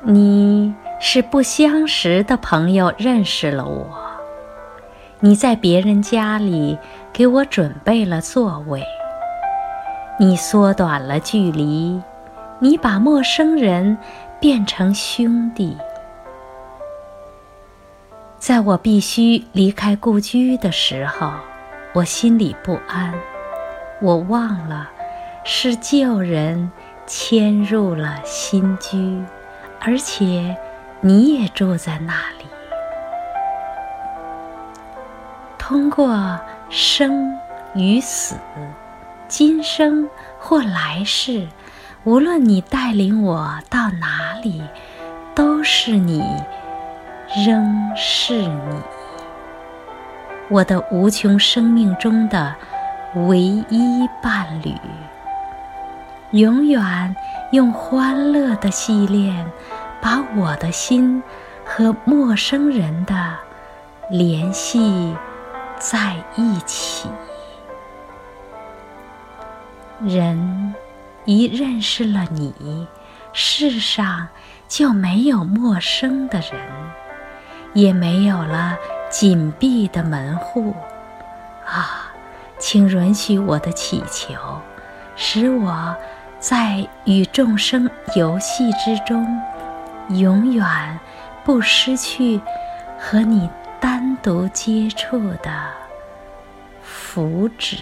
你是不相识的朋友认识了我，你在别人家里给我准备了座位，你缩短了距离，你把陌生人变成兄弟。在我必须离开故居的时候，我心里不安，我忘了是旧人迁入了新居。而且，你也住在那里。通过生与死，今生或来世，无论你带领我到哪里，都是你，仍是你，我的无穷生命中的唯一伴侣。永远用欢乐的系列，把我的心和陌生人的联系在一起。人一认识了你，世上就没有陌生的人，也没有了紧闭的门户。啊，请允许我的祈求，使我。在与众生游戏之中，永远不失去和你单独接触的福祉。